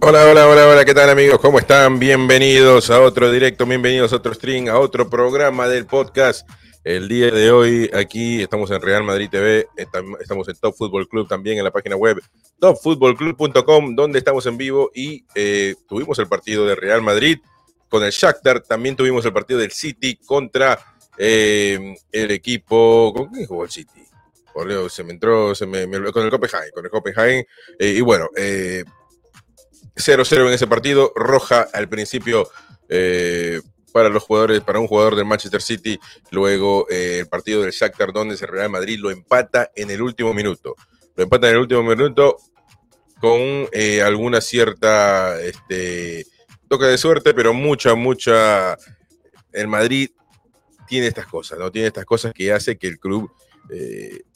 Hola, hola, hola, hola, ¿qué tal amigos? ¿Cómo están? Bienvenidos a otro directo, bienvenidos a otro stream, a otro programa del podcast. El día de hoy aquí estamos en Real Madrid TV, estamos en Top Football Club también en la página web topfootballclub.com donde estamos en vivo y eh, tuvimos el partido de Real Madrid con el Shakhtar, también tuvimos el partido del City contra eh, el equipo, ¿con quién jugó el City? se me entró, se me, con el Copenhagen, con el Copenhagen, eh, y bueno, 0-0 en ese partido, roja al principio eh, para los jugadores, para un jugador del Manchester City, luego eh, el partido del Shakhtar donde el Real Madrid lo empata en el último minuto. Lo empata en el último minuto con eh, alguna cierta este, toque de suerte, pero mucha, mucha. El Madrid tiene estas cosas, ¿no? Tiene estas cosas que hace que el club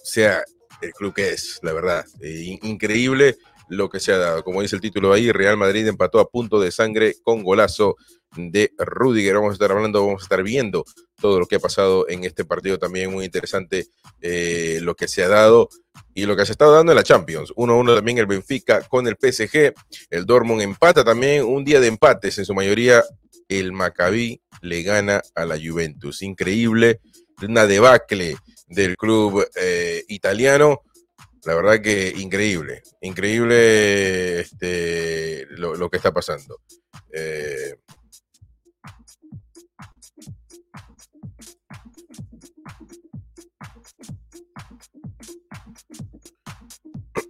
sea el club que es, la verdad. increíble lo que se ha dado. Como dice el título ahí, Real Madrid empató a punto de sangre con golazo de Rudiger. Vamos a estar hablando, vamos a estar viendo todo lo que ha pasado en este partido también muy interesante, eh, lo que se ha dado y lo que se ha estado dando en la Champions. 1-1 también el Benfica con el PSG. El Dortmund empata también, un día de empates en su mayoría. El Maccabi le gana a la Juventus. Increíble, una debacle del club eh, italiano la verdad que increíble, increíble este, lo, que está pasando. Eh,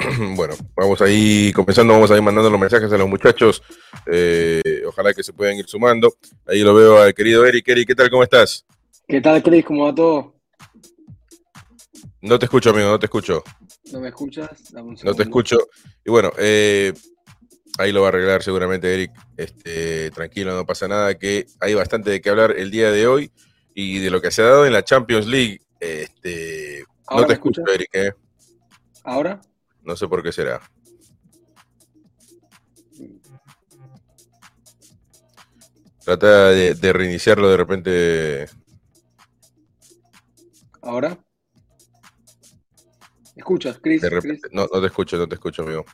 bueno, vamos ahí comenzando, vamos a ir mandando los mensajes a los muchachos. Eh, ojalá que se puedan ir sumando. Ahí lo veo al querido Eric. Eric, ¿qué tal? ¿Cómo estás? ¿Qué tal, Cris? ¿Cómo va todo? No te escucho, amigo, no te escucho. ¿No me escuchas? no te escucho. Y bueno, eh, ahí lo va a arreglar seguramente Eric. Este, tranquilo, no pasa nada, que hay bastante de qué hablar el día de hoy y de lo que se ha dado en la Champions League. Este, no te escucho, Eric. ¿eh? ¿Ahora? No sé por qué será. Trata de reiniciarlo de repente. ¿Ahora? escuchas, Chris? No, no te escucho, no te escucho, amigo.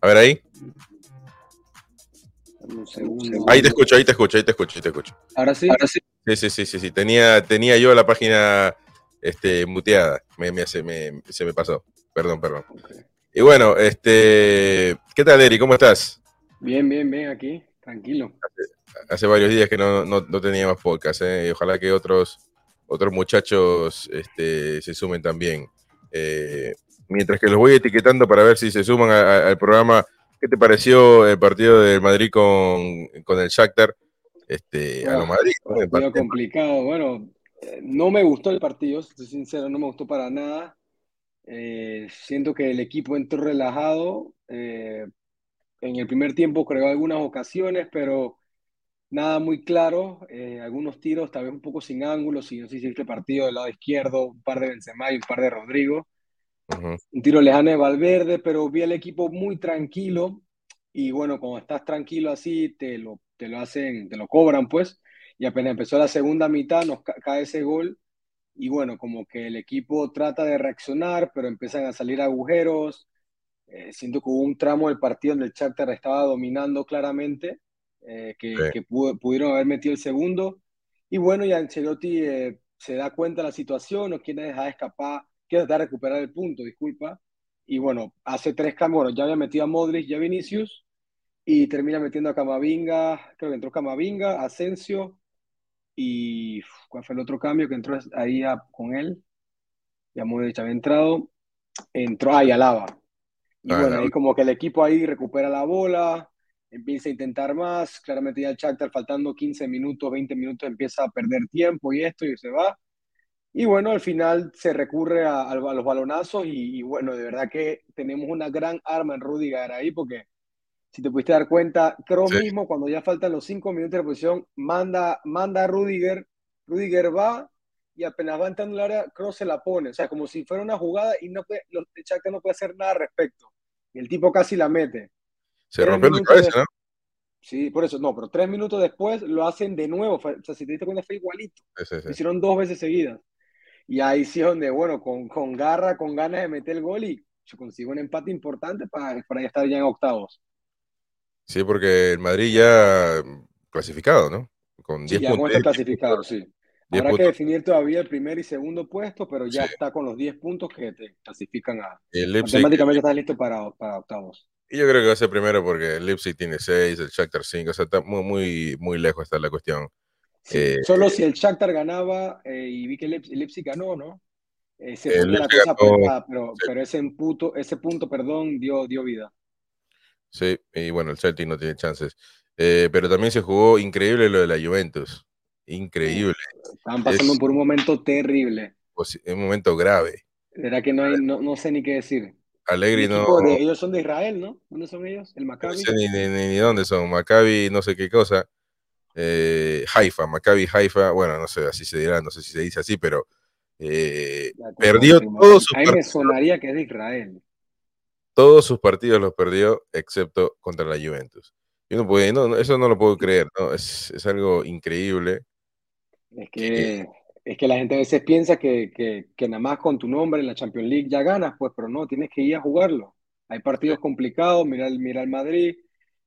A ver ahí. Ahí te escucho, ahí te escucho, ahí te escucho, ahí te escucho. ¿Ahora sí? ¿Ahora sí? Sí, sí, sí, sí, sí. Tenía, tenía yo la página este, muteada. Me, me, se, me, se me pasó. Perdón, perdón. Y bueno, este, ¿qué tal, Eri? ¿Cómo estás? Bien, bien, bien, aquí, tranquilo. Hace, varios días que no, no, no teníamos podcast, ¿eh? ojalá que otros otros muchachos este, se sumen también. Eh, mientras que los voy etiquetando para ver si se suman al programa, ¿qué te pareció el partido del Madrid con, con el Shakhtar? Este, a lo Madrid. ¿no? complicado. Bueno, eh, no me gustó el partido, estoy sincero, no me gustó para nada. Eh, siento que el equipo entró relajado. en el primer tiempo creó algunas ocasiones, pero nada muy claro, eh, algunos tiros tal vez un poco sin ángulos, y no sé si este partido del lado izquierdo, un par de Benzema y un par de Rodrigo, un tiro lejano de Valverde, pero vi al equipo muy tranquilo, y bueno, cuando estás tranquilo así, te lo, te lo hacen, te lo cobran pues, y apenas empezó la segunda mitad, nos cae ese gol, y bueno, como que el equipo trata de reaccionar, pero empiezan a salir agujeros, eh, siento que hubo un tramo del partido donde el Shakhtar estaba dominando claramente, eh, que, pudieron haber metido el segundo. Y bueno, ya Ancelotti eh, se da cuenta de la situación, no quiere dejar escapar, quiere tratar de recuperar el punto, disculpa. Y bueno, hace tres cambios, bueno, ya había metido a Modric y a Vinicius, y termina metiendo a Camavinga, creo que entró Camavinga, Asensio, y ¿cuál fue el otro cambio que entró ahí con él? Ya Modric había entrado, entró ahí Alaba. Y ah, bueno, ahí como que el equipo ahí recupera la bola, empieza a intentar más, claramente ya el Shakhtar faltando 15 minutos, 20 minutos empieza a perder tiempo y esto y se va. Y bueno, al final se recurre a, los balonazos y, bueno, de verdad que tenemos una gran arma en Rudiger ahí porque si te pudiste dar cuenta, Kroos mismo cuando ya faltan los 5 minutos de posición manda, manda a Rudiger, Rudiger va y apenas va entrando en el área, Kroos se la pone, o sea, como si fuera una jugada y no puede, el Shakhtar no puede hacer nada al respecto. Y el tipo casi la mete. Se rompió la cabeza, ¿no? Sí, por eso, no, pero tres minutos después lo hacen de nuevo. O sea, si te diste cuenta, fue igualito. Lo hicieron dos veces seguidas. Y ahí sí es donde, bueno, con, con garra, con ganas de meter el gol y se consigue un empate importante para, para estar ya en octavos. Sí, porque el Madrid ya clasificado, ¿no? Con 10 sí, ya puntos. clasificado, sí. Habrá que definir todavía el primer y segundo puesto, pero ya está con los 10 puntos que te clasifican a. El Leipzig, automáticamente estás listo para, para, octavos. Y yo creo que va a ser primero porque el Leipzig tiene 6, el Shakhtar 5, o sea, está muy, muy, muy lejos está la cuestión. Eh, solo si el Shakhtar ganaba eh, y vi que el Leipzig, ganó, ¿no? Eh, se la cosa pero, pero ese, punto, ese punto, perdón, dio, dio vida. Sí, y bueno, el Celtic no tiene chances. Eh, pero también se jugó increíble lo de la Juventus. Increíble. Estaban pasando por un momento terrible. Pues, un momento grave. Era que no, hay, no, no sé ni qué decir. Alegri no. ellos son de Israel, ¿no? ¿Dónde son ellos? ¿El Maccabi? No sé ni, ni, dónde son. Maccabi, no sé qué cosa. Eh, Haifa, Maccabi Haifa. Bueno, no sé, así se dirá, no sé si se dice así, pero eh, perdió todos sus A mí me sonaría que es de Israel. Todos sus partidos los perdió, excepto contra la Juventus. Y no puede, no, eso no lo puedo creer, ¿no? Es, es algo increíble. Es que, es que la gente a veces piensa que, que, que, nada más con tu nombre en la Champions League ya ganas, pues, pero no, tienes que ir a jugarlo. Hay partidos complicados, mira, mira el Madrid.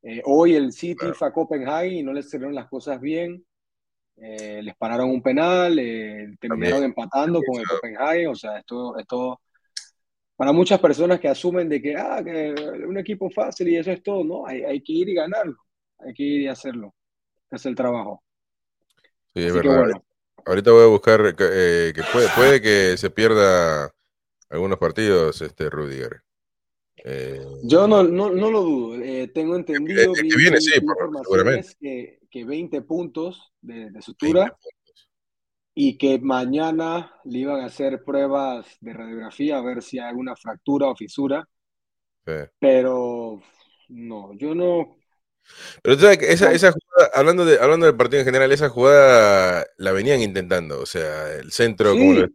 Eh, hoy el City fue a Copenhague y no les salieron las cosas bien. Eh, les pararon un penal, eh, terminaron empatando con el Copenhague. O sea, esto, esto para muchas personas que asumen de que, ah, que un equipo fácil y eso es todo, no, hay, hay que ir y ganarlo, hay que ir y hacerlo, es el trabajo. Sí, es verdad. Ahorita voy a buscar eh, que puede, puede que se pierda algunos partidos, este Rudiger. Eh, Yo no, no, no, lo dudo. Eh, tengo entendido que, viene, sí, seguramente. Que, que 20 puntos de, de sutura y que mañana le iban a hacer pruebas de radiografía a ver si hay alguna fractura o fisura. Pero no, yo no. Pero tú sabes que esa, esa jugada, hablando, de, hablando del partido en general, esa jugada la venían intentando, o sea, el centro, como lo,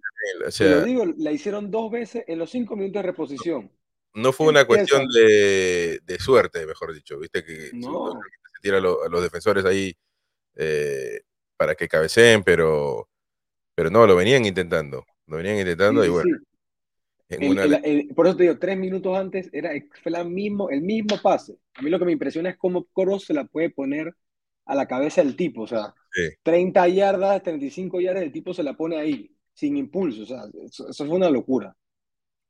o sea, digo, la hicieron dos veces en los cinco minutos de reposición. No fue una cuestión de, de, suerte, mejor dicho, viste que no. se tira a, los defensores ahí eh, para que cabeceen, pero pero no, lo venían intentando. Lo venían intentando y bueno. por eso te digo, tres minutos antes era, fue mismo, el mismo pase. A mí lo que me impresiona es cómo Kroos se la puede poner a la cabeza del tipo. O sea, 30 yardas, 35 yardas, el tipo se la pone ahí, sin impulso. O sea, eso, fue una locura.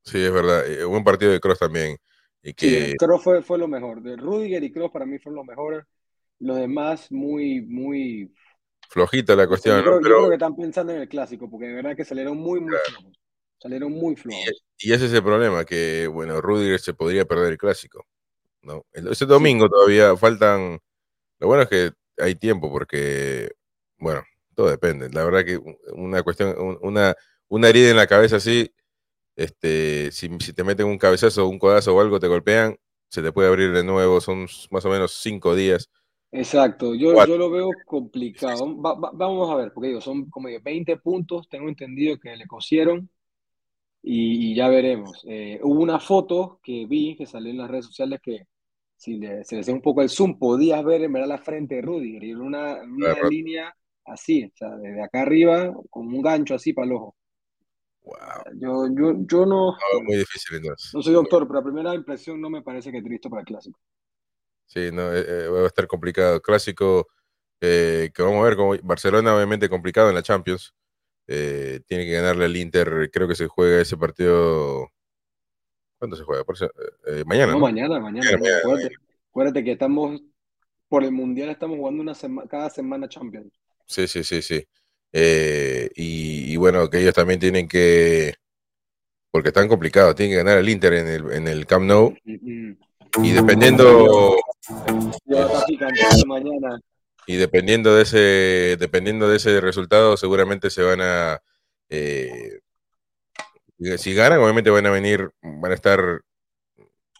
Sí, es verdad. Un buen partido de Kroos también. Y que... Kroos fue, fue lo mejor. De Rudiger y Kroos para mí fueron los mejores. Los demás muy, muy flojita la cuestión. Yo creo, que están pensando en el clásico, porque de verdad que salieron muy, muy flojos. Salieron muy flojos. Y, ese es el problema, que, bueno, Rudiger se podría perder el clásico. ¿no? Ese domingo todavía faltan. Lo bueno es que hay tiempo, porque, bueno, todo depende. La verdad que una cuestión, una, una herida en la cabeza así, este, si, si te meten un cabezazo, un codazo o algo, te golpean, se te puede abrir de nuevo, son más o menos cinco días. Exacto, yo, yo lo veo complicado. vamos a ver, porque digo, son como 20 puntos, tengo entendido que le cosieron y, ya veremos. Eh, hubo una foto que vi que salió en las redes sociales que si se le hacía un poco el zoom, podías ver en verdad la frente de Rudy, y una, una línea así, o sea, desde acá arriba, con un gancho así para el ojo. Yo, yo, yo no, muy difícil no soy doctor, pero la primera impresión no me parece que es listo para el clásico. Sí, no, eh, eh, va a estar complicado. Clásico eh, que vamos a ver como Barcelona obviamente complicado en la Champions. tiene que ganarle al Inter. Creo que se juega ese partido. ¿Cuándo se juega? mañana. No, mañana, mañana. acuérdate, que estamos por el mundial estamos jugando una semana, cada semana Champions. Sí, sí, sí, sí. y, bueno, que ellos también tienen que, porque están complicados, tienen que ganar al Inter en el, en el Camp Nou. Y dependiendo. Y dependiendo de ese, dependiendo de ese resultado, seguramente se van a. Eh, si ganan, obviamente van a venir, van a estar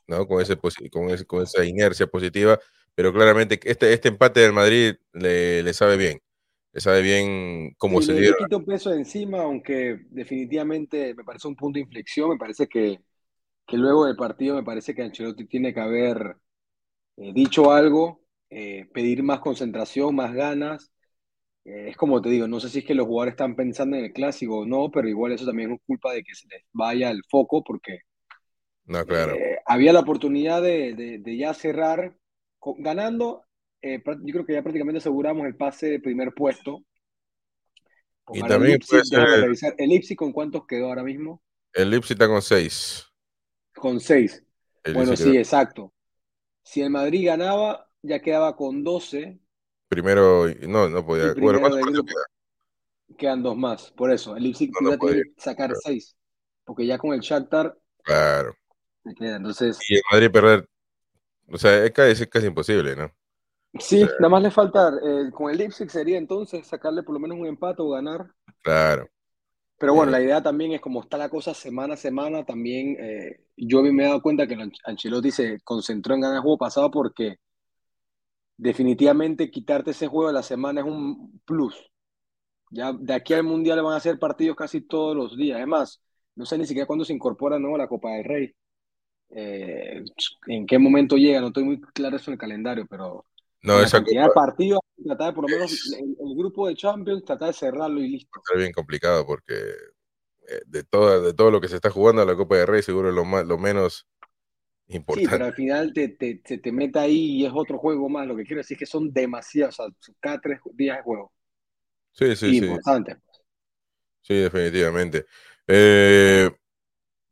¿no? con, ese, con, ese, con esa inercia positiva, pero claramente este, este empate del Madrid le, le sabe bien. Le sabe bien cómo se quita un peso de encima, aunque definitivamente me parece un punto de inflexión. Me parece que que luego del partido me parece que Ancelotti tiene que haber eh, dicho algo, eh, pedir más concentración, más ganas, Eh, es como te digo, no sé si es que los jugadores están pensando en el clásico o no, pero igual eso también es culpa de que se les vaya el foco porque no, claro. había la oportunidad de, de- de ya cerrar con- ganando. yo creo que ya prácticamente aseguramos el pase de primer puesto. Y Con también puede ser revisar. ¿El con cuántos quedó ahora mismo? el Leipzig está con 6. Con seis. El Bueno, sí, quedó exacto. Si el Madrid ganaba, ya quedaba con 12 primero, no, no podía. Bueno. Quedan dos más. Por eso, el Leipzig No, no sacar Claro. seis. Porque ya con el Shakhtar claro. se queda. Entonces, Y el Madrid perder, o sea, es casi, es casi imposible, ¿no? O sí, sea, nada más le falta. eh, con el Leipzig sería entonces sacarle por lo menos un empate o ganar. claro. Pero bueno, Eh, la idea también es como está la cosa semana a semana, también eh, yo me he dado cuenta que Ancelotti se concentró en ganar el juego pasado porque definitivamente quitarte ese juego de la semana es un plus. Ya de aquí al Mundial van a ser partidos casi todos los días. Es más, no sé ni siquiera cuándo se incorpora ¿no? la Copa del Rey. Eh, en qué momento llega, no estoy muy claro eso en el calendario, pero no, esa cantidad copa de partidos, tratar de por lo menos el, el grupo de Champions, tratar de cerrarlo y listo. va a estar bien complicado porque eh, de, toda, de todo lo que se está jugando la Copa de Rey seguro es lo, más, lo menos Sí, pero importante. al final te, te, se te mete ahí y es otro juego más. Lo que quiero decir es que son demasiados, o sea, cada tres días de juego. Sí, sí, Y sí, importante. sí, definitivamente. Eh,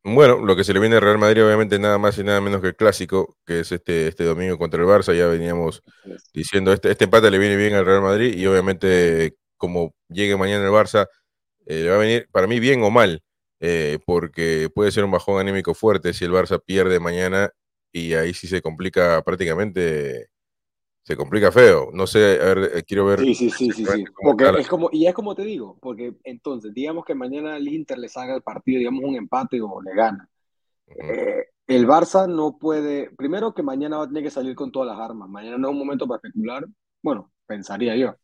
bueno, lo que se le viene al Real Madrid obviamente nada más y nada menos que el clásico, que es este, este domingo contra el Barça, ya veníamos diciendo, este, este empate le viene bien al Real Madrid y obviamente como llegue mañana el Barça, eh, le va a venir para mí bien o mal, eh, porque puede ser un bajón anímico fuerte si el Barça pierde mañana y ahí sí se complica prácticamente, se complica feo. No sé, a ver, eh, quiero ver Sí, sí, sí, sí, sí. Porque es como, y es como te digo, porque entonces, digamos que mañana el Inter le salga el partido, digamos un empate o le gana. Eh, el Barça no puede, primero que mañana va a tener que salir con todas las armas. Mañana no es un momento para especular. Bueno, pensaría yo.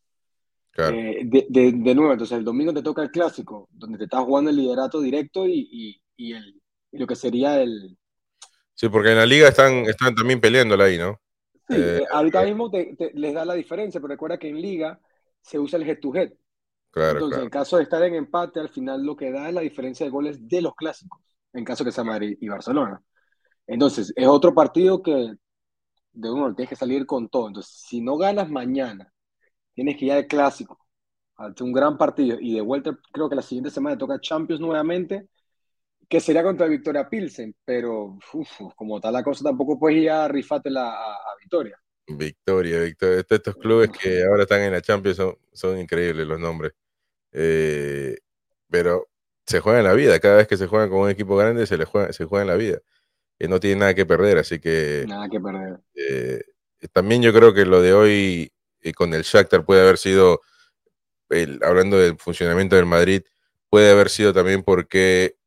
claro. Eh, de, de, de nuevo, entonces el domingo te toca el clásico, donde te estás jugando el liderato directo y, y, y el, y lo que sería el, Sí, porque en la liga están, están también peleándola ahí, ¿no? Sí, Eh, eh, ahorita mismo te- te- les da la diferencia, pero recuerda que en liga se usa el head to head. claro, Entonces, claro. en caso de estar en empate, al final lo que da es la diferencia de goles de los clásicos, en caso que sea Madrid y Barcelona. Entonces, es otro partido que de uno tienes que salir con todo. Entonces, si no ganas mañana, tienes que ir al clásico, ante un gran partido, y de vuelta creo que la siguiente semana toca Champions nuevamente, que sería contra Victoria Pilsen, pero uf, como tal la cosa tampoco puedes ir a rifártela a, a Victoria. Victoria, Victoria. Estos estos clubes que ahora están en la Champions son, son increíbles los nombres. Eh, pero se juegan la vida. Cada vez que se juegan con un equipo grande, se les juega, se juegan la vida. Y no tienen nada que perder. Así que Nada que perder. eh, también yo creo que lo de hoy eh, con el Shakhtar puede haber sido, el- hablando del funcionamiento del Madrid, puede haber sido también porque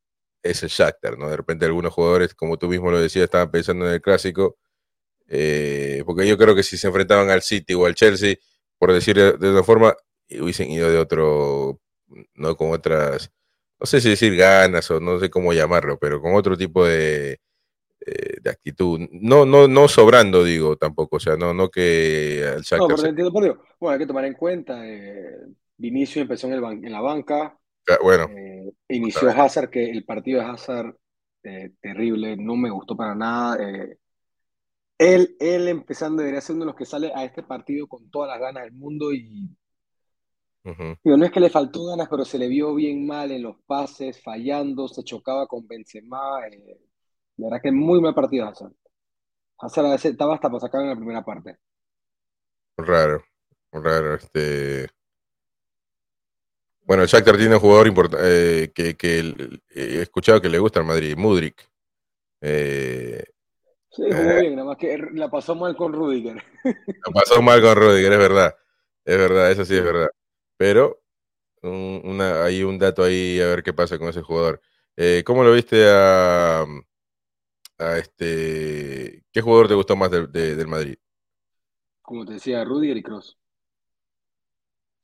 es el Shakhtar, ¿no? De repente algunos jugadores, como tú mismo lo decías, estaban pensando en el clásico. eh, porque yo creo que si se enfrentaban al City o al Chelsea, por decir de, una forma, hubiesen ido de otro, no con otras, no sé si decir ganas o no sé cómo llamarlo, pero con otro tipo de, eh, de actitud. No, no, no sobrando, digo, tampoco. O sea, no, no que al No, Shakhtar pero se- te entiendo por Dios. Bueno, hay que tomar en cuenta, eh, Vinicius empezó en, el ban- en la banca, Bueno, eh, inició Hazard, que el partido de Hazard, eh, terrible, no me gustó para nada. eh, él, él empezando debería ser uno de los que sale a este partido con todas las ganas del mundo y digo, no es que le faltó ganas, pero se le vio bien mal en los pases, fallando, se chocaba con Benzema. eh, la verdad que muy mal partido Hazard. Hazard a veces estaba hasta para sacar en la primera parte. raro, raro. Este... Bueno, el Shakhtar tiene un jugador importante que, que el- he escuchado que le gusta al Madrid, Mudrik. Eh, Sí, jugó bien, nada más que la pasó mal con Rudiger. lo pasó mal con Rudiger, es verdad. Es verdad, eso sí es verdad. Pero un- una, hay un dato ahí a ver qué pasa con ese jugador. Eh, ¿cómo lo viste a, a este... ¿Qué jugador te gustó más del- de- del Madrid? Como te decía, Rudiger y Kroos.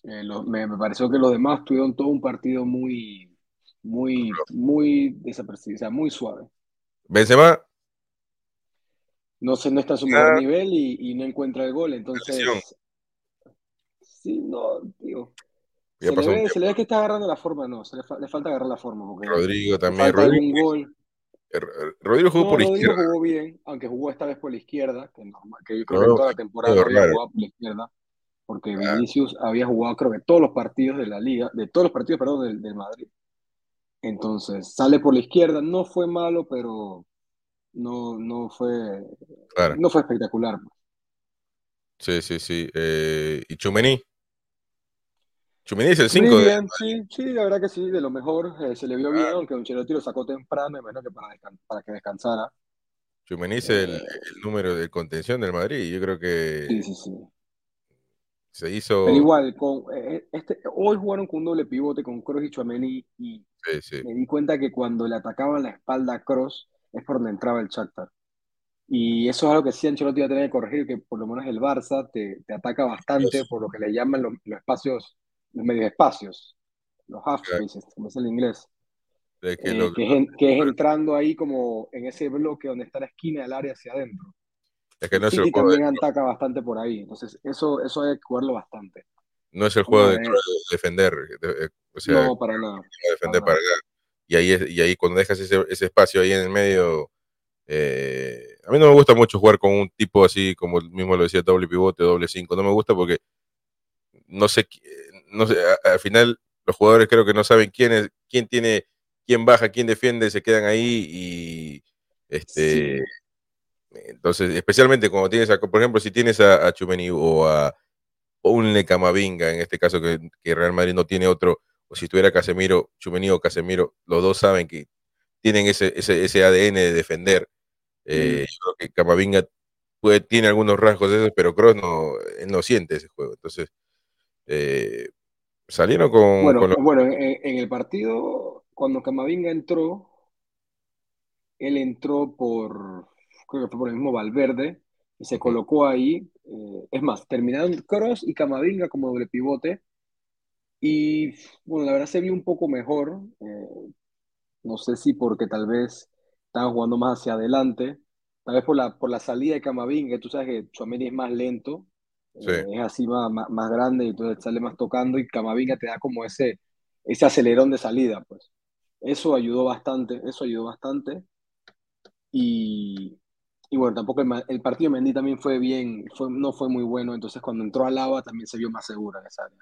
Eh, lo- me, me pareció que los demás tuvieron todo un partido muy, muy, muy desapercibido, o sea, muy suave. Benzema, No sé, no está a su mejor Ah. nivel y, y no encuentra el gol. Entonces, Lesión. sí, no, digo, Se le, ve, que está agarrando la forma, no, se le, falta agarrar la forma. Rodrigo también. Rodrigo, gol. Rodrigo jugó por Rodrigo izquierda. jugó bien, aunque jugó esta vez por la izquierda, que, que yo creo que toda la temporada jugado por la izquierda, porque Vinicius había jugado creo que todos los partidos de la liga, de todos los partidos, perdón, del, Madrid. Entonces, sale por la izquierda, no fue malo, pero no, no fue no fue espectacular. Sí, sí, sí. Eh, ¿Y Chumení? Chumení es el 5 de... Sí, sí, la verdad que sí, de lo mejor. Eh, se le vio bien, aunque Ancelotti lo sacó temprano, menos que para, para que descansara. Chumení es el, eh, el, número de contención del Madrid. Yo creo que sí, sí, sí. Se hizo... Pero igual, con, este, hoy jugaron con un doble pivote con Kroos y Chumení y me di cuenta que cuando le atacaban la espalda a Kroos es por donde entraba el Shakhtar. Y eso es algo que sí Ancelotti va a tener que corregir, que por lo menos el Barça te, te ataca bastante por lo que le llaman los, espacios, los medios espacios, los half spaces, como es el inglés. Eh, que, es, entrando ahí como en ese bloque donde está la esquina del área hacia adentro. Es que no es el también ataca bastante por ahí, entonces eso, eso hay que jugarlo bastante. No es el juego de, defender, no, para nada. Defender para, Y ahí, y ahí cuando dejas ese, ese espacio ahí en el medio, eh, a mí no me gusta mucho jugar con un tipo así, como mismo lo decía, doble pivote, doble cinco. No me gusta porque no sé, no sé, al final los jugadores creo que no saben quién es, quién tiene, quién baja, quién defiende, se quedan ahí y este. Entonces, especialmente cuando tienes, a, por ejemplo, si tienes a, a Chumeni o a un Lecamavinga, en este caso que, que, Real Madrid no tiene otro, o si tuviera Casemiro, Chumeni o Casemiro, los dos saben que tienen ese, ese, ese ADN de defender eh, yo creo que Camavinga puede, tiene algunos rasgos de eso, pero Cross no, no siente ese juego. Entonces, eh, salieron con. Bueno, bueno en, el partido, cuando Camavinga entró, él entró por. Creo que fue por el mismo Valverde, y se colocó ahí. Eh, es más, terminaron Cross y Camavinga como doble pivote. Y bueno, la verdad se vio un poco mejor. no sé si porque tal vez estaban jugando más hacia adelante, tal vez por la, por la salida de Camavinga, tú sabes que Chouameni es más lento, eh, es así más, más, grande y entonces sale más tocando y Camavinga te da como ese, ese acelerón de salida, pues. Eso ayudó bastante, eso ayudó bastante. Y, y bueno, tampoco el, partido de Mendy también fue bien, fue, no fue muy bueno, entonces cuando entró al Lava también se vio más segura en esa área.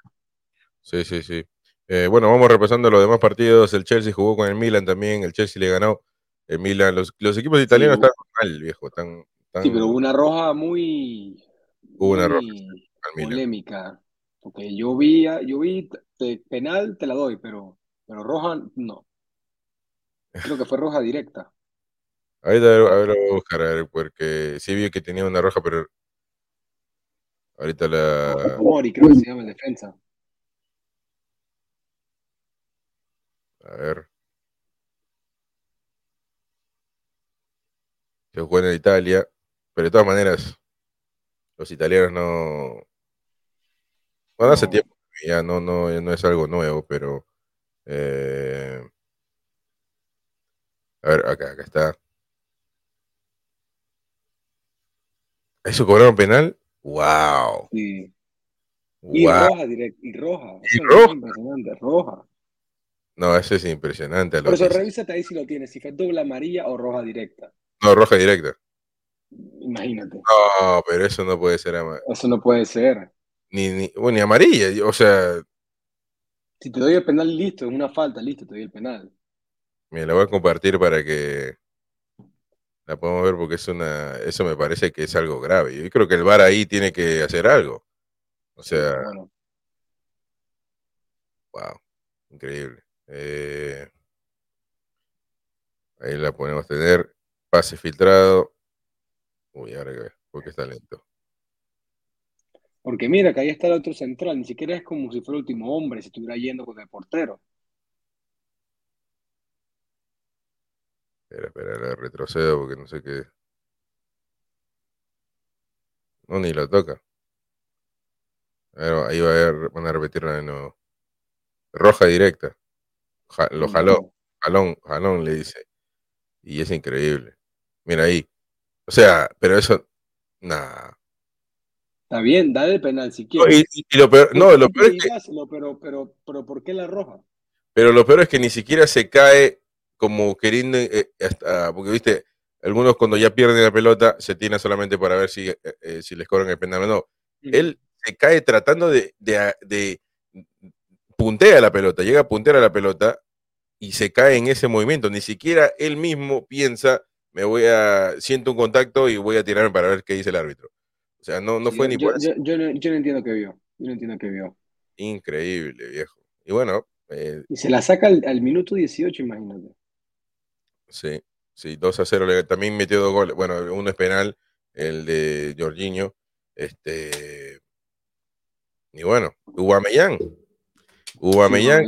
Sí, sí, sí. Eh, bueno, vamos repasando los demás partidos. El Chelsea jugó con el Milan también, el Chelsea le ganó Milan, los, los equipos italianos están mal, viejo. Están, Sí, pero una roja muy, una roja polémica. Porque yo vi, yo vi penal, te la doy, pero, pero roja no. Creo que fue roja directa. Ahorita a ver, voy a buscar, a ver, porque sí vi que tenía una roja, pero ahorita la. Mori, creo que se llama el defensa. A ver. se juega en Italia, pero de todas maneras, los italianos no. Bueno, hace tiempo ya no, no, no es algo nuevo, pero. Eh, a ver, acá, acá está. ¿Eso cobraron penal? ¡Wow! Sí. Y roja, direct, y roja. ¿Y roja? impresionante, roja. No, eso es impresionante. Por eso revísate ahí si lo tienes, si fue doble amarilla o roja directa. No, roja directa. Imagínate. No, pero eso no puede ser. Eso no puede ser. Ni, ni, bueno, ni amarilla, o sea. Si te doy el penal, listo, es una falta, listo, te doy el penal. Mira, la voy a compartir para que la podamos ver porque es una, eso me parece que es algo grave. Yo creo que el VAR ahí tiene que hacer algo. O sea, wow, increíble. Eh, ahí la podemos tener. Pase filtrado. Uy, ahora que porque está lento. Porque mira que ahí está el otro central, ni siquiera es como si fuera el último hombre, si estuviera yendo con el portero. Espera, espera, retrocedo porque no sé qué. No, ni lo toca. ahí va a, van a repetirla de nuevo. Roja directa. lo jaló. Jalón, jalón le dice. Y es increíble. Mira ahí. O sea, pero eso, nada. Está bien, dale el penal si quieres. No, y, lo peor, no, lo peor es que, pero, pero, pero, ¿por qué la roja? Pero lo peor es que ni siquiera se cae como queriendo, eh, hasta, porque viste, algunos cuando ya pierden la pelota se tiene solamente para ver si, eh, eh, si les cobran el penal o no. Él se cae tratando de, de, de, puntea la pelota, llega a puntear a la pelota y se cae en ese movimiento. Ni siquiera él mismo piensa, me voy a, siento un contacto y voy a tirarme para ver qué dice el árbitro. O sea, no, no fue ni por yo, yo, no, yo no entiendo qué vio. Yo no entiendo qué vio. Increíble, viejo. Y bueno. Eh, y se la saca al, al minuto 18, imagínate. Sí, Sí, 2 a 0. También metió dos goles. Bueno, uno es penal, el de Jorginho. Este. Y bueno, Ubameyang. Ubameyang,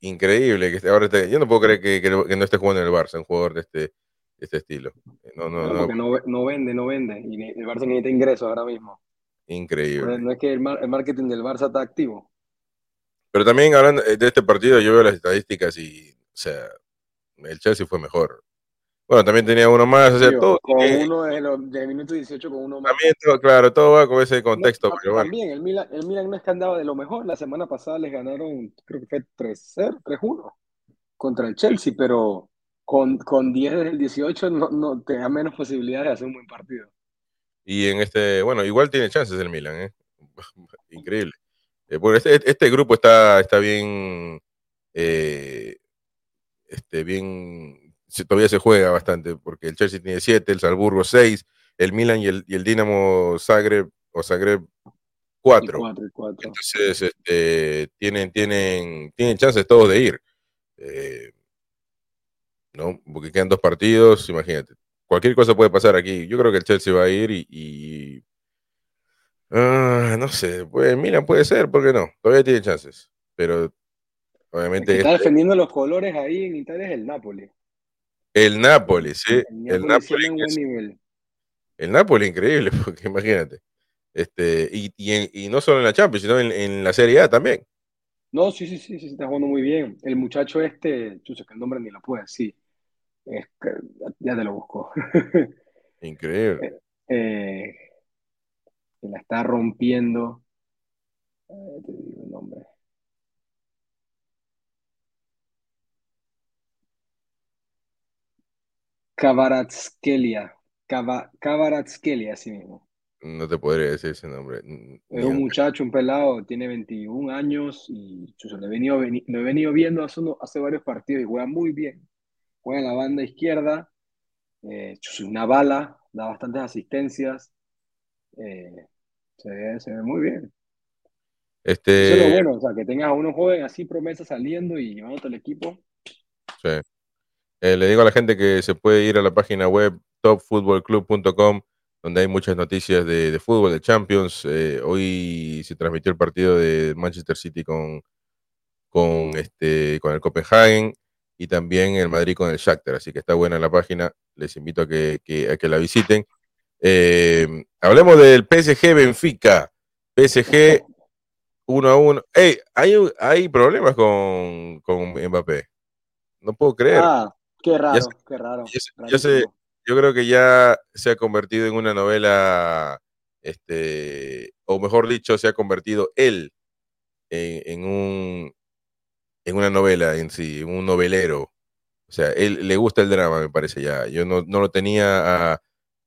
increíble. Que ahora yo no puedo creer que, que, no esté jugando en el Barça, un jugador de este, este estilo. No, no, no, porque no, no vende, no vende. Y el Barça necesita ingresos ahora mismo. Increíble. No es que el, el marketing del Barça está activo. Pero también hablando de este partido, yo veo las estadísticas y, o sea, el Chelsea fue mejor. Bueno, también tenía uno más, o sea, todo. Con uno de, minuto 18 con uno más. También, claro, todo va con ese contexto. pero bueno. También, el Milan, el Milan no es que andaba de lo mejor. La semana pasada les ganaron, creo que fue 3-0, 3-1 contra el Chelsea, pero con, con 10 desde el 18 no, no te da menos posibilidades de hacer un buen partido. Y en este, bueno, igual tiene chances el Milan, ¿eh? Increíble. Eh, este, este, grupo está, está bien, eh, este, bien todavía se juega bastante, porque el Chelsea tiene 7, el Salzburgo 6, el Milan y el, y el Dinamo Zagreb o Zagreb 4. Entonces, este, tienen, tienen, tienen chances todos de ir. Eh, ¿no? Porque quedan dos partidos, imagínate. Cualquier cosa puede pasar aquí. Yo creo que el Chelsea va a ir y. Ah, no sé, pues Milan puede ser, ¿por qué no? Todavía tiene chances. Pero obviamente. está este defendiendo los colores ahí en Italia es el Napoli. El Napoli, sí. El, Napoli. El Napoli increíble, porque imagínate. Este, y, y, no solo en la Champions, sino en, la Serie A también. No, sí, sí, sí, sí, está jugando muy bien. El muchacho este, chucho, que el nombre ni lo puedo decir. Es ya te lo busco. Increíble. Eh, la está rompiendo. Eh, te digo el nombre. Kavaratskelia. Kavaratskelia, así mismo. No te podría decir ese nombre. Es un muchacho, un pelado, tiene 21 años y lo, he venido, lo he venido viendo hace, hace varios partidos y juega muy bien. Juega en la banda izquierda, eh, una bala, da bastantes asistencias. Eh, se, ve, muy bien. Este... Eso es lo bueno, o sea, que tengas a uno joven así promesa saliendo y llevándote al equipo. Sí. Eh, le digo a la gente que se puede ir a la página web topfootballclub.com, donde hay muchas noticias de, fútbol, de Champions. Eh, hoy se transmitió el partido de Manchester City con, con, este, con el Copenhagen y también el Madrid con el Shakhtar. Así que está buena la página. Les invito a que, que la visiten. Eh, hablemos del PSG Benfica. PSG 1 a 1. Hey, hay, hay problemas con, con Mbappé. No puedo creer. Ah, Qué raro, qué raro. Yo, sé, yo creo que ya se ha convertido en una novela, este, o mejor dicho, se ha convertido él en, un en una novela en sí, en un novelero. O sea, él le gusta el drama, me parece ya. Yo no, lo tenía a,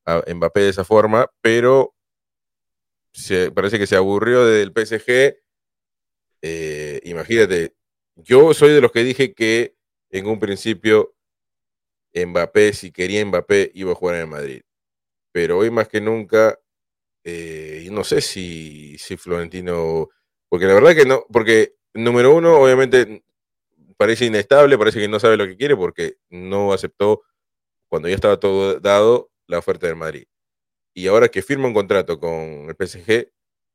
a, Mbappé de esa forma, pero se, parece que se aburrió del PSG. Eh, imagínate, yo soy de los que dije que en un principio Mbappé, si quería Mbappé, iba a jugar en el Madrid. Pero hoy más que nunca, eh, no sé si, si Florentino, porque la verdad que no, porque número uno, obviamente parece inestable, parece que no sabe lo que quiere porque no aceptó cuando ya estaba todo dado la oferta del Madrid. Y ahora que firma un contrato con el PSG,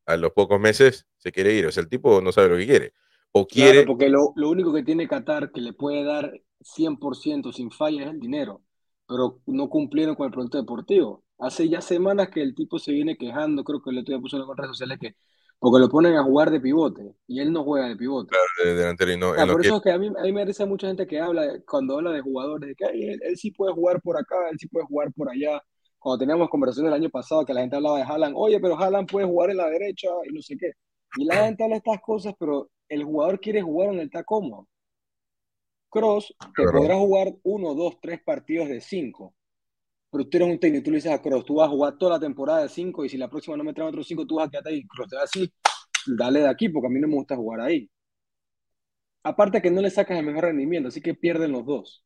a los pocos meses se quiere ir. O sea, el tipo no sabe lo que quiere. O quiere. porque lo, lo único que tiene Qatar que le puede dar 100% sin falla es el dinero, pero no cumplieron con el producto deportivo. Hace ya semanas que el tipo se viene quejando, creo que le estoy puso en las redes sociales que porque lo ponen a jugar de pivote y él no juega de pivote. Claro, de delantero y no. por eso es que a mí, a mí me parece mucha gente que habla, cuando habla de jugadores, de que él, sí puede jugar por acá, él sí puede jugar por allá, cuando teníamos conversaciones el año pasado que la gente hablaba de Haaland, oye, pero Haaland puede jugar en la derecha y no sé qué. Y la gente habla de estas cosas, pero el jugador quiere jugar el está cómodo. Cross te podrá jugar uno, dos, tres partidos de cinco. Pero tú eres un técnico, tú le dices a Cross, tú vas a jugar toda la temporada de cinco y si la próxima no me trae otros cinco, tú vas a quedarte ahí. Cross te va así, dale de aquí porque a mí no me gusta jugar ahí. Aparte que no le sacas el mejor rendimiento, así que pierden los dos.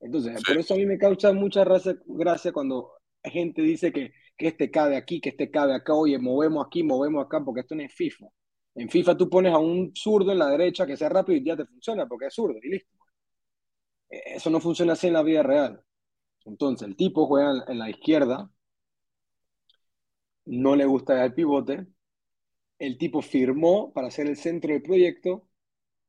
Entonces, por eso a mí me causa mucha gracia cuando gente dice que, que este cabe aquí, que este cabe acá, oye, movemos aquí, movemos acá, porque esto no es FIFA. En FIFA tú pones a un zurdo en la derecha que sea rápido y ya te funciona porque es zurdo y listo. Eso no funciona así en la vida real. Entonces, el tipo juega en la izquierda, no le gusta el pivote, el tipo firmó para ser el centro del proyecto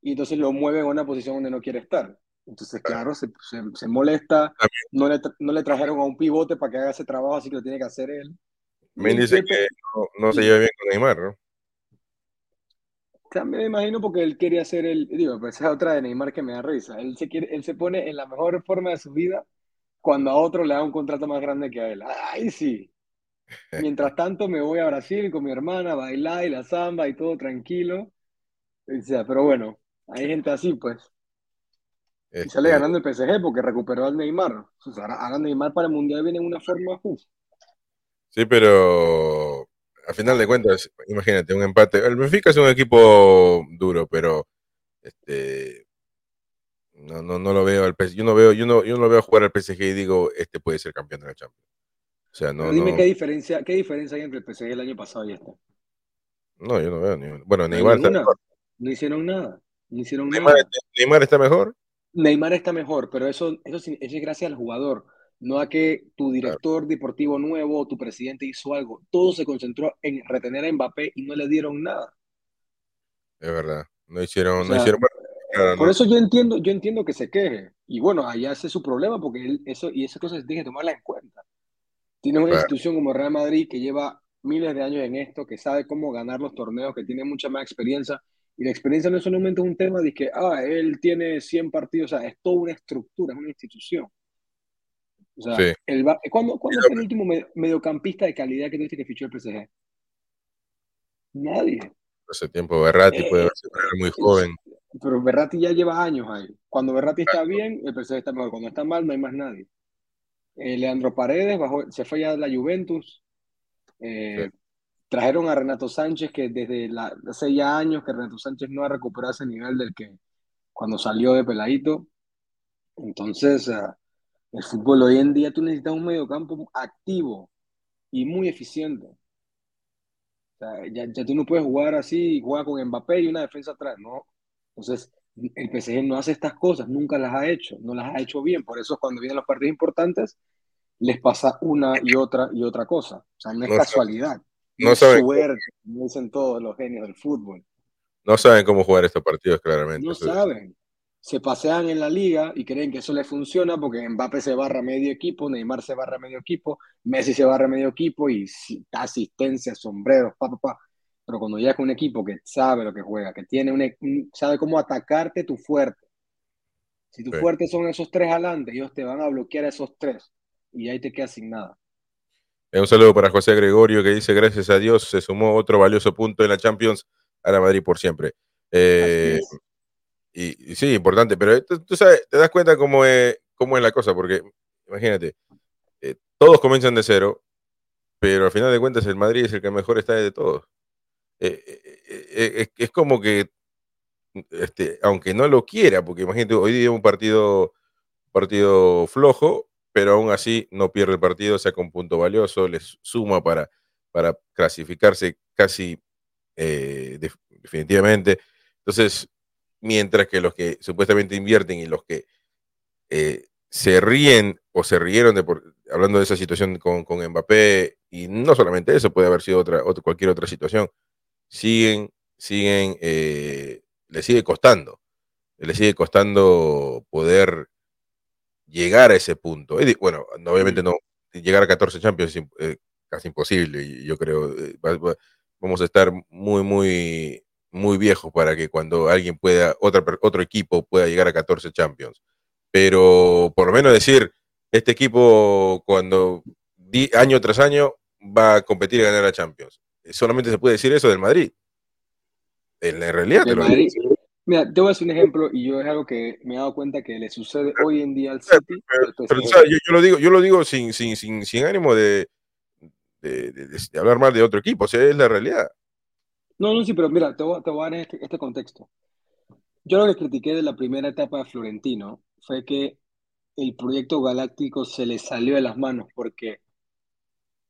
y entonces lo mueve a una posición donde no quiere estar. Entonces, claro, se, se, molesta, no le, no le, trajeron a un pivote para que haga ese trabajo, así que lo tiene que hacer él. Me dice que no, se lleva bien con Neymar, ¿no? También me imagino porque él quería hacer el, digo, pues esa es otra de Neymar que me da risa. Él se, quiere, él se pone en la mejor forma de su vida cuando a otro le da un contrato más grande que a él. ¡Ay, sí! Mientras tanto me voy a Brasil con mi hermana a bailar y la samba y todo tranquilo. O sea, pero bueno, hay gente así, pues. Y sale este ganando el PSG porque recuperó al Neymar. O sea, ahora, Neymar para el Mundial viene en una forma justa. Sí, pero a final de cuentas, imagínate, un empate. El Benfica es un equipo duro, pero este no, no, no lo veo al PSG. Yo no veo, yo no, yo no lo veo jugar al PSG y digo, este puede ser campeón de la Champions. O sea, no, dime qué diferencia, qué diferencia hay entre el PSG el año pasado y este. No, yo no veo ni bueno, Neymar está mejor. No hicieron nada. No hicieron Neymar, nada. Neymar está mejor. Neymar está mejor, pero eso, eso, es gracias al jugador, no a que tu director deportivo nuevo o tu presidente hizo algo. Todo se concentró en retener a Mbappé y no le dieron nada. Es verdad, no hicieron, no hicieron por eso yo entiendo, yo entiendo que se queje. Y bueno, allá ese es su problema, porque él, eso, y esas cosas tiene que tomarlas en cuenta. Tiene una institución como Real Madrid que lleva miles de años en esto, que sabe cómo ganar los torneos, que tiene mucha más experiencia y la experiencia no es solamente un tema de que, ah, él tiene 100 partidos, o sea, es toda una estructura, es una institución. O sea, ¿cuándo, ¿cuándo fue el último mediocampista de calidad que tuviste que fichó el PSG? Nadie. Hace tiempo Berratti puede eh, ser muy joven. Pero Berratti ya lleva años ahí. Cuando Berratti está bien, el PSG está mejor. Cuando está mal, no hay más nadie. Eh, Leandro Paredes bajó, se fue ya de la Juventus. Eh, Trajeron a Renato Sánchez, que desde hace ya años que Renato Sánchez no ha recuperado ese nivel del que cuando salió de peladito. Entonces, el fútbol hoy en día tú necesitas un mediocampo activo y muy eficiente. ya, ya, tú no puedes jugar así, juega con Mbappé y una defensa atrás, ¿no? Entonces, el PSG no hace estas cosas, nunca las ha hecho, no las ha hecho bien. Por eso cuando vienen los partidos importantes, les pasa una y otra y otra cosa. O sea, no es casualidad. No saben. Suerte, dicen todos los genios del fútbol. No saben cómo jugar estos partidos, claramente. No saben. Se pasean en la liga y creen que eso les funciona porque Mbappé se barra medio equipo, Neymar se barra medio equipo, Messi se barra medio equipo y asistencia, sombreros, pa, pa, pa. Pero cuando llegas con un equipo que sabe lo que juega, que tiene un, sabe cómo atacarte tu fuerte. Si tu fuerte son esos tres adelante, ellos te van a bloquear esos tres y ahí te quedas sin nada. Un saludo para José Gregorio que dice, gracias a Dios se sumó otro valioso punto en la Champions a la Madrid por siempre. Eh, y, sí, importante, pero tú, sabes, te das cuenta cómo es, cómo es la cosa, porque imagínate, eh, todos comienzan de cero, pero al final de cuentas el Madrid es el que mejor está de todos. Eh, es como que, este, aunque no lo quiera, porque imagínate, hoy día un partido, partido flojo, pero aún así no pierde el partido, saca un punto valioso, les suma para, para clasificarse casi eh, definitivamente. Entonces, mientras que los que supuestamente invierten y los que eh, se ríen o se rieron de hablando de esa situación con, con, Mbappé, y no solamente eso, puede haber sido otra, otra cualquier otra situación, siguen, siguen, eh, le sigue costando, le sigue costando poder llegar a ese punto. Bueno, obviamente no, llegar a 14 Champions es eh, casi imposible, yo creo. Eh, vamos a estar muy, muy, muy viejos para que cuando alguien pueda, otra, otro equipo pueda llegar a 14 Champions. Pero por lo menos decir, este equipo cuando año tras año va a competir y ganar la Champions. Solamente se puede decir eso del Madrid. En la realidad, te Mira, te voy a hacer un ejemplo y yo es algo que me he dado cuenta que le sucede hoy en día al City. Pero, yo, lo digo, yo lo digo sin, sin, sin, sin ánimo de, de, de, hablar mal de otro equipo, o sea, es la realidad. No, no, sí, pero mira, te voy, te voy a dar este, este contexto. Yo lo que critiqué de la primera etapa de Florentino fue que el proyecto galáctico se le salió de las manos porque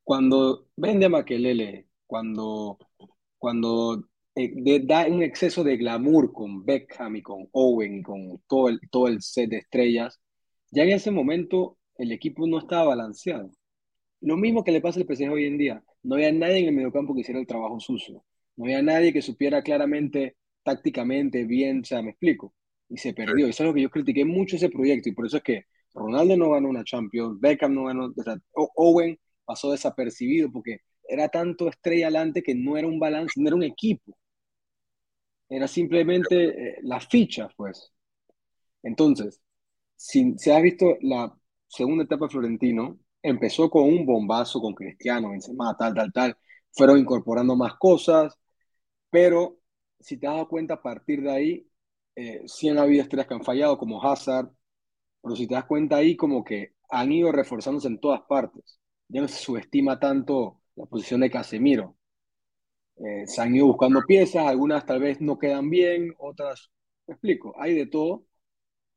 cuando vende a Maquelele, cuando, cuando eh, da un exceso de glamour con Beckham y con Owen y con todo el, todo el set de estrellas, ya en ese momento el equipo no estaba balanceado. Lo mismo que le pasa al PSG hoy en día. No había nadie en el mediocampo que hiciera el trabajo sucio. No había nadie que supiera claramente, tácticamente, bien, o sea, me explico. Y se perdió. Eso es algo que yo critiqué mucho ese proyecto y por eso es que Ronaldo no ganó una Champions, Beckham no ganó, o Owen pasó desapercibido porque era tanto estrella adelante que no era un balance, no era un equipo. Era simplemente eh, las fichas, pues. Entonces, si, se ha visto la segunda etapa de Florentino, empezó con un bombazo con Cristiano, Benzema, tal, tal, tal. Fueron incorporando más cosas, pero si te has cuenta, a partir de ahí, eh, sí han habido estrellas que han fallado, como Hazard, pero si te das cuenta ahí, como que han ido reforzándose en todas partes. Ya no se subestima tanto la posición de Casemiro. Eh, se han ido buscando piezas, algunas tal vez no quedan bien, otras, me explico, hay de todo.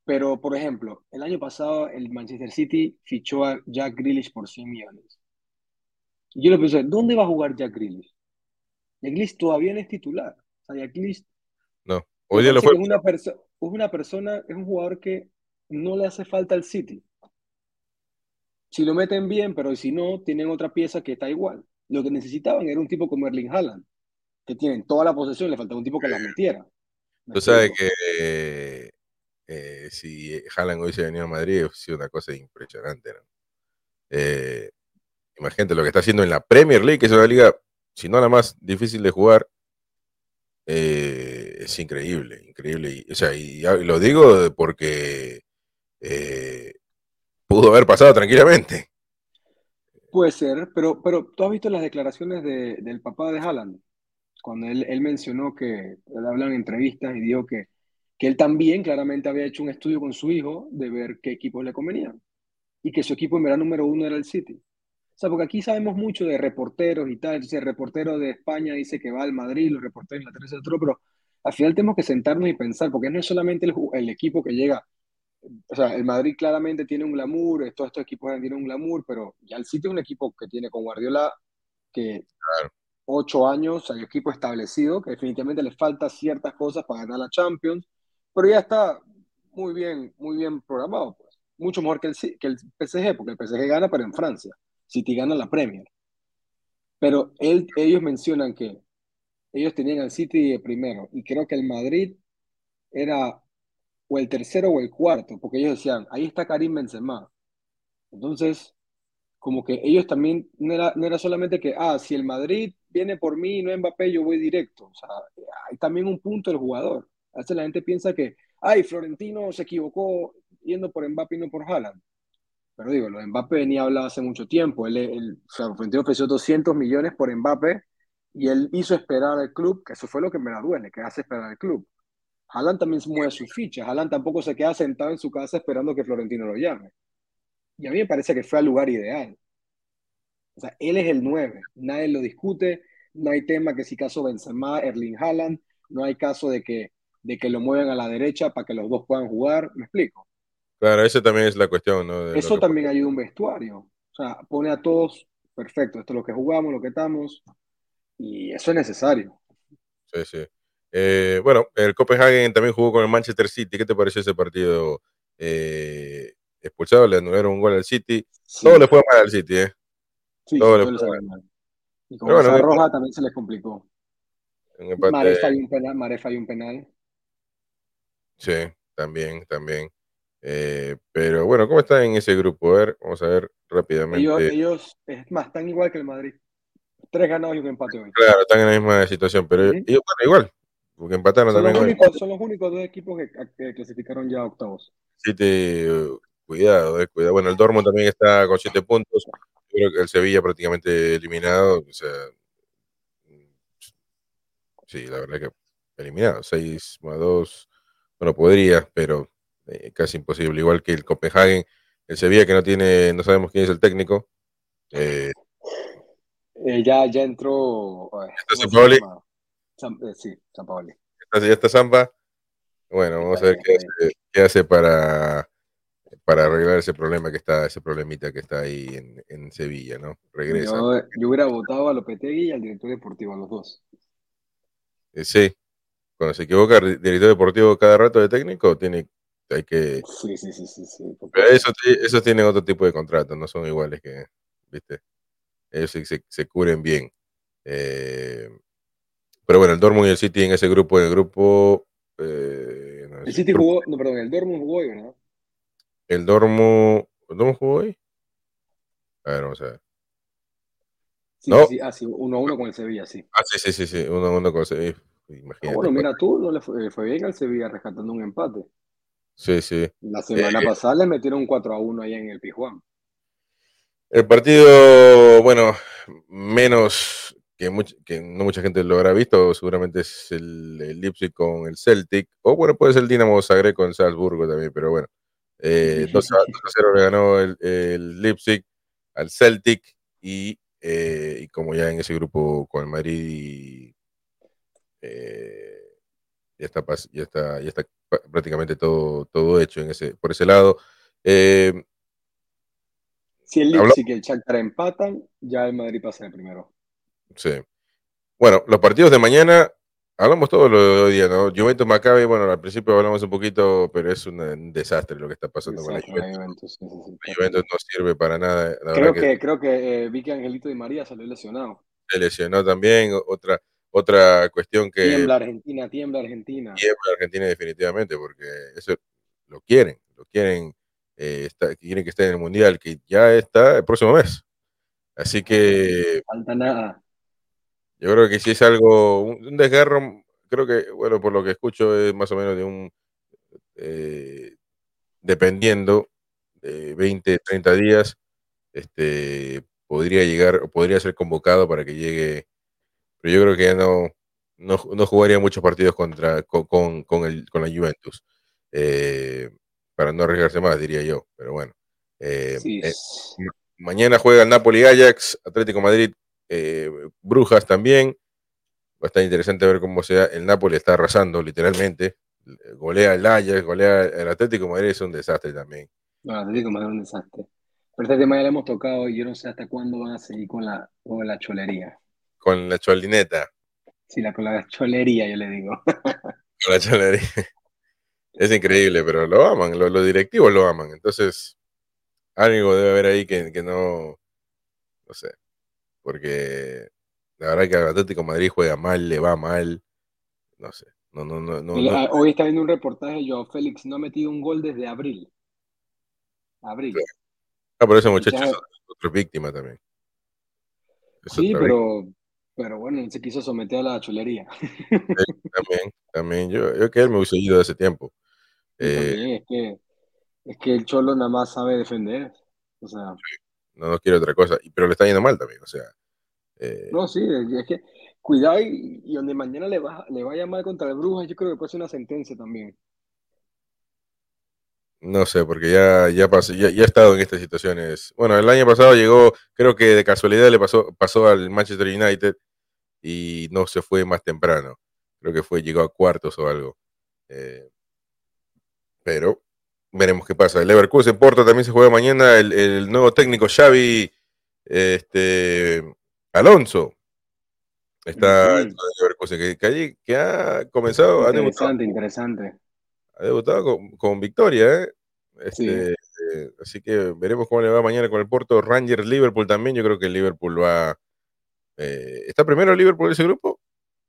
Pero, por ejemplo, el año pasado el Manchester City fichó a Jack Grealish por 100 millones. Y yo le pensé, ¿dónde va a jugar Jack Grealish? Grealish todavía no es titular. O sea, Grealish... No, hoy día lo fue. Es una, es una persona, es un jugador que no le hace falta al City. Si lo meten bien, pero si no, tienen otra pieza que está igual. Lo que necesitaban era un tipo como Erling Haaland, que tienen toda la posesión, le faltaba un tipo que la metiera. Tú sabes que eh, si Haaland hoy se venía a Madrid, ha sido una cosa impresionante. ¿no? Eh, imagínate lo que está haciendo en la Premier League, que es una liga, si no la más difícil de jugar, eh, es increíble, increíble. Y, o sea, y, lo digo porque pudo haber pasado tranquilamente. Puede ser, pero, pero tú has visto las declaraciones del papá de Haaland, cuando él, él mencionó que, él habla en entrevistas y dijo que, que él también claramente había hecho un estudio con su hijo de ver qué equipos le convenían y que su equipo en verano número uno era el City. O sea, porque aquí sabemos mucho de reporteros y tal, el reportero de España dice que va al Madrid, los reporteros de Inglaterra, otro, pero al final tenemos que sentarnos y pensar, porque no es solamente el, el equipo que llega o sea, el Madrid claramente tiene un glamour, todos estos equipos tienen un glamour, pero ya el City es un equipo que tiene con Guardiola que ocho años, hay equipo establecido, que definitivamente le falta ciertas cosas para ganar la Champions, pero ya está muy bien, muy bien programado, pues. Mucho mejor que el, que el PSG, porque el PSG gana, pero en Francia. City gana la Premier. Pero ellos mencionan que ellos tenían al City primero, y creo que el Madrid era o el tercero o el cuarto, porque ellos decían, ahí está Karim Benzema. Entonces, como que ellos también, no era, no era solamente que, ah, si el Madrid viene por mí y no Mbappé, yo voy directo. O sea, hay también un punto del jugador. A veces la gente piensa que, ay, Florentino se equivocó yendo por Mbappé y no por Haaland. Pero digo, lo de Mbappé venía hablado hace mucho tiempo. Él, él, o sea, Florentino ofreció 200 millones por Mbappé y él hizo esperar al club, que eso fue lo que me la duele, que hace esperar al club. Haaland también mueve sus fichas. Haaland tampoco se queda sentado en su casa esperando que Florentino lo llame. Y a mí me parece que fue al lugar ideal. O sea, él es el 9. Nadie lo discute. No hay tema que si caso Benzema, Erling Haaland. No hay caso de que, de que lo muevan a la derecha para que los dos puedan jugar. ¿Me explico? Claro, esa también es la cuestión, ¿no? Eso también ayuda un vestuario. O sea, pone a todos, perfecto, esto es lo que jugamos, lo que estamos. Y eso es necesario. Sí, sí. Eh, bueno, el Copenhagen también jugó con el Manchester City. ¿Qué te pareció ese partido? Eh, expulsado, le anularon un gol al City. Todo le fue mal al City, ¿eh? Sí, todo le fue mal. Y con esa roja también se les complicó. Mare falló un penal. Mare falló un penal. Sí, también, también. Eh, pero bueno, ¿cómo está en ese grupo? A ver, vamos a ver rápidamente. Ellos, ellos, es más, están igual que el Madrid. Tres ganados y un empate hoy. Claro, están en la misma situación, pero ellos, bueno, igual, porque empataron son también. Los únicos, son los únicos dos equipos que, clasificaron ya a octavos. City cuidado, eh, cuidado. Bueno, el Dortmund también está con siete puntos. creo que el Sevilla prácticamente eliminado. O sea, sí, la verdad que eliminado. 6 más 2. Bueno, podría, pero eh, casi imposible. Igual que el Copenhagen. El Sevilla que no tiene, no sabemos quién es el técnico. Eh, eh, ya, ya entró. ¿Está San Paoli? sí, San Paoli. ¿Ya está Zampa? Bueno, vamos a ver qué hace, qué hace, para, para arreglar ese problema que está, ese problemita que está ahí en, en Sevilla, ¿no? Regresa. Yo, hubiera votado a Lopetegui y al director deportivo, a los dos. sí, cuando se equivoca el director deportivo cada rato de técnico, tiene hay que... Sí, sí, sí, sí. sí Pero esos, esos tienen otro tipo de contratos, no son iguales que, ¿viste? Ellos se, se, cubren bien. Eh, pero bueno, el Dortmund y el City en ese grupo, el grupo... Eh, el City jugó, no, perdón, el Dortmund jugó hoy, ¿verdad? El Dortmund, ¿el Dortmund jugó hoy? A ver, vamos a ver. Sí, ¿No? sí, ah, sí, 1-1 con el Sevilla, sí. Ah, sí, sí, sí, sí, 1-1 con el Sevilla. Imagínate. Ah, bueno, mira tú, no le fue, fue bien al Sevilla rescatando un empate. Sí, sí. La semana eh, pasada le metieron un 4 a 1 ahí en el Pijuán. El partido, bueno, menos que, que no mucha gente lo habrá visto, seguramente es el, el, Leipzig con el Celtic, o bueno, puede ser el Dinamo Zagreb con Salzburgo también, pero bueno. Eh, 2, a, 0 le ganó el, el, Leipzig al Celtic y, eh, y, como ya en ese grupo con el Madrid eh, ya está, ya está, ya está prácticamente todo, todo hecho en ese, por ese lado. Eh, si el Leipzig y el Shakhtar empatan, ya el Madrid pasa de primero. Sí. Bueno, los partidos de mañana, hablamos todo lo de hoy día, ¿no? Juventus Maccabi, bueno, al principio hablamos un poquito, pero es un, desastre lo que está pasando con la Juventus. La Juventus, no sirve para nada. creo, que, creo que eh, vi que Angelito Di María salió lesionado. Se lesionó también, otra otra cuestión que... Tiembla Argentina, tiembla Argentina. Tiembla Argentina definitivamente, porque eso lo quieren, lo quieren, eh, quieren que esté en el Mundial, que ya está el próximo mes. Así que... Falta nada. Yo creo que si es algo, un, desgarro, creo que, bueno, por lo que escucho es más o menos de un... Eh, dependiendo de 20, 30 días, este, podría llegar, podría ser convocado para que llegue pero yo creo que ya no, no, jugaría muchos partidos contra, con, con, el, con la Juventus. Eh, para no arriesgarse más, diría yo. Pero bueno. Eh, eh, mañana juega el Napoli Ajax, Atlético Madrid, Brujas también. Va a estar interesante ver cómo sea. El Napoli está arrasando, literalmente. Golea el Ajax, golea el Atlético Madrid, es un desastre también. No, Atlético Madrid es un desastre. Pero este tema ya lo hemos tocado y yo no sé hasta cuándo van a seguir con la, con la cholería con la cholineta. Sí, la, con la cholería, yo le digo. con la cholería. Es increíble, pero lo aman, los, directivos lo aman. Entonces, algo debe haber ahí que, que no, no sé, porque la verdad que Atlético Madrid juega mal, le va mal, no sé. No, no, no, no, ah, Hoy está viendo un reportaje, yo, Félix no ha metido un gol desde abril. Abril. Ah, pero ese muchacho es otra víctima también. sí, pero pero bueno, se quiso someter a la chulería. también, también. Yo, yo que él me hubiese ido de ese tiempo. Eh, es, que, es que el Cholo nada más sabe defender. O sea. No, no quiere otra cosa. Pero le está yendo mal también, o sea. Eh, no, sí, es que cuidado y, y, donde mañana le, va, le vaya mal contra el Brujas, yo creo que puede ser una sentencia también. No sé, porque ya, ya, pasó, ya, ya, he estado en estas situaciones. Bueno, el año pasado llegó, creo que de casualidad le pasó, pasó al Manchester United y no se fue más temprano. Creo que fue, llegó a cuartos o algo. Eh, pero veremos qué pasa. El Leverkusen Porto también se juega mañana. El, nuevo técnico Xavi este, Alonso está en el Leverkusen, que, que, ha comenzado. Interesante, interesante. Ha debutado con, victoria, ¿eh? Este, eh, así que veremos cómo le va mañana con el Porto. Rangers Liverpool también. Yo creo que el Liverpool va eh, ¿Está primero el Liverpool en ese grupo?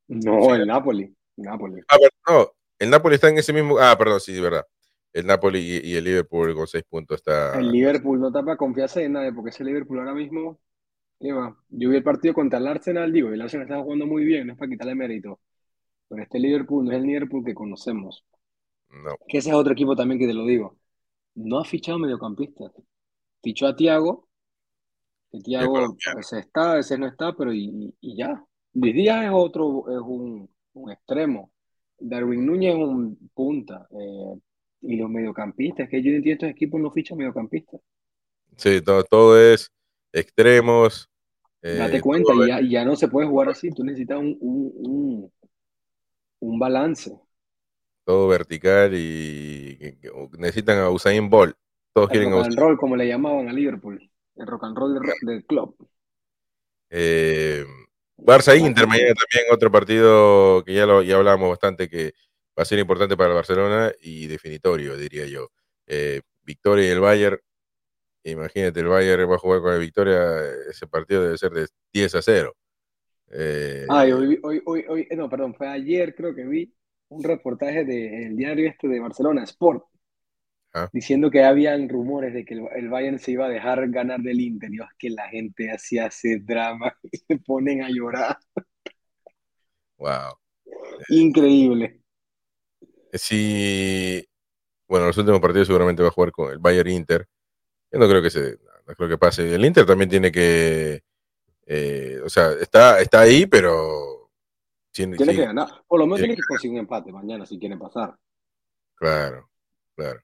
No, el Napoli. Napoli. Ah, no, el Napoli está en ese mismo. Ah, perdón, sí, es verdad. El Napoli y, el Liverpool con seis puntos está. El Liverpool no tapa confianza en nadie, porque ese Liverpool ahora mismo. Yo vi el partido contra el Arsenal, digo, el Arsenal está jugando muy bien, no es para quitarle mérito. Pero este Liverpool no es el Liverpool que conocemos. No. Que ese es otro equipo también que te lo digo. no ha fichado mediocampistas. Fichó a Tiago, que Tiago ese está, ese no está, pero y, ya. Luis Díaz es otro, es un, extremo. Darwin Núñez es un punta. Eh, y los mediocampistas, que yo entiendo estos equipos no fichan mediocampistas. Sí, todo, todo es extremos. Date eh, cuenta, y ya, ya, no se puede jugar así. Tú necesitas un, un, un balance todo vertical y, necesitan a Usain Bolt. Todos el quieren and roll, como le llamaban a Liverpool. El rock and roll del, club. Eh, Barça Inter mañana también otro partido que ya lo ya hablábamos bastante que va a ser importante para el Barcelona y definitorio, diría yo. Eh, Victoria y el Bayern. Imagínate, el Bayern va a jugar con el Victoria. Ese partido debe ser de 10 a 0. Eh, Ay, hoy, hoy, hoy, hoy, no, perdón, fue ayer creo que vi un reportaje del diario este de Barcelona, Sport, diciendo que habían rumores de que el, Bayern se iba a dejar ganar del Inter. Dios, que la gente hacía ese drama y se ponen a llorar. Wow. Increíble. Sí, bueno, los últimos partidos seguramente va a jugar con el Bayern Inter. Yo no creo que se, no creo que pase. El Inter también tiene que, eh, o sea, está, está ahí, pero tiene, que ganar. Por lo menos tiene que conseguir un empate mañana si quieren pasar. Claro, claro.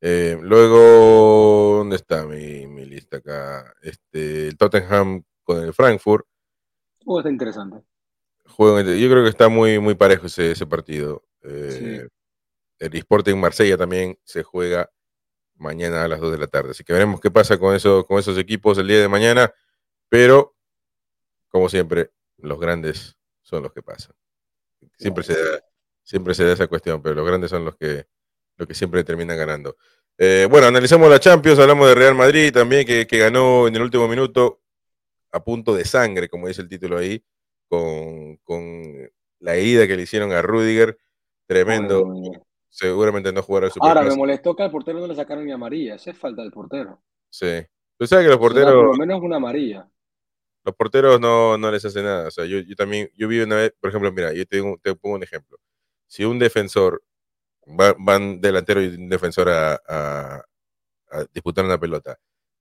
Eh, luego, ¿dónde está mi, mi, lista acá? Este, el Tottenham con el Frankfurt. Juego está interesante. Juego, yo creo que está muy, muy parejo ese, ese partido. Eh, el Sporting Marsella también se juega mañana a las 2 de la tarde. Así que veremos qué pasa con, eso, con esos equipos el día de mañana. Pero, como siempre, los grandes son los que pasan. Siempre se da, siempre se da esa cuestión, pero los grandes son los que, los que siempre terminan ganando. Eh, bueno, analizamos la Champions, hablamos de Real Madrid también, que, ganó en el último minuto a punto de sangre, como dice el título ahí, con, la herida que le hicieron a Rudiger. Tremendo. Seguramente no jugará su Ahora, me molestó que al portero no le sacaron ni amarilla. Esa es falta del portero. Sí. Tú sabes que los porteros. por lo menos una amarilla los porteros no, no les hace nada. O sea, yo, yo también, yo vi una vez, por ejemplo, mira, yo te, te pongo un ejemplo. Si un defensor, va, van delantero y un defensor a, a, disputar una pelota,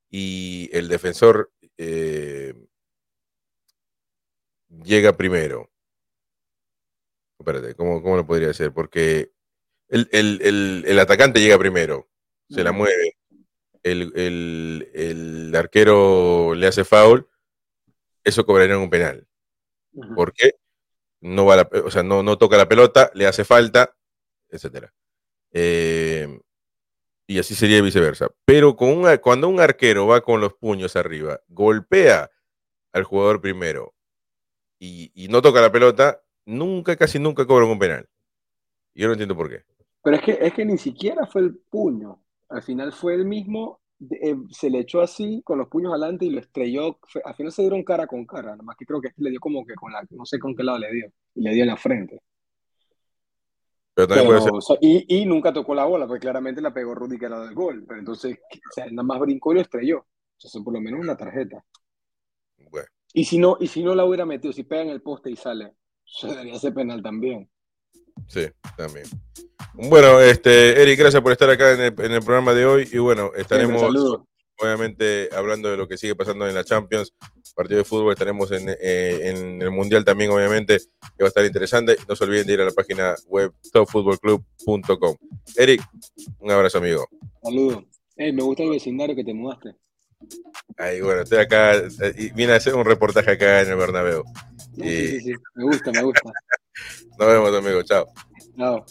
y el defensor eh, llega primero. Espérate, ¿cómo, ¿cómo, lo podría hacer? Porque el, el, el, el atacante llega primero, se la mueve, el, el, arquero le hace foul eso cobraría un penal. Porque no va o sea, no, no toca la pelota, le hace falta, etcétera. Eh, y así sería viceversa. Pero con cuando un arquero va con los puños arriba, golpea al jugador primero y, no toca la pelota, nunca, casi nunca cobra un penal. Yo no entiendo por qué. Pero es que, es que ni siquiera fue el puño. Al final fue el mismo eh, se le echó así con los puños adelante y lo estrelló. Al final se dieron cara con cara, nada más que creo que le dio como que con la, no sé con qué lado le dio, y le dio en la frente. Y, nunca tocó la bola, porque claramente la pegó Rudy que era del gol. Pero entonces, nada más brincó y lo estrelló. Entonces, por lo menos una tarjeta. Y si no, y si no la hubiera metido, si pega en el poste y sale, se debería ser penal también. Sí, también. Bueno, este, Eric, gracias por estar acá en el, programa de hoy. Y bueno, estaremos obviamente hablando de lo que sigue pasando en la Champions, partido de fútbol, estaremos en, eh, el Mundial también, obviamente, que va a estar interesante. No se olviden de ir a la página web topfootballclub.com. Eric, un abrazo, amigo. Saludos. me gusta el vecindario que te mudaste. Ay, bueno, estoy acá y vine a hacer un reportaje acá en el Bernabéu. Sí, sí, me gusta, me gusta. Nos vemos, amigo. Chao. Chao.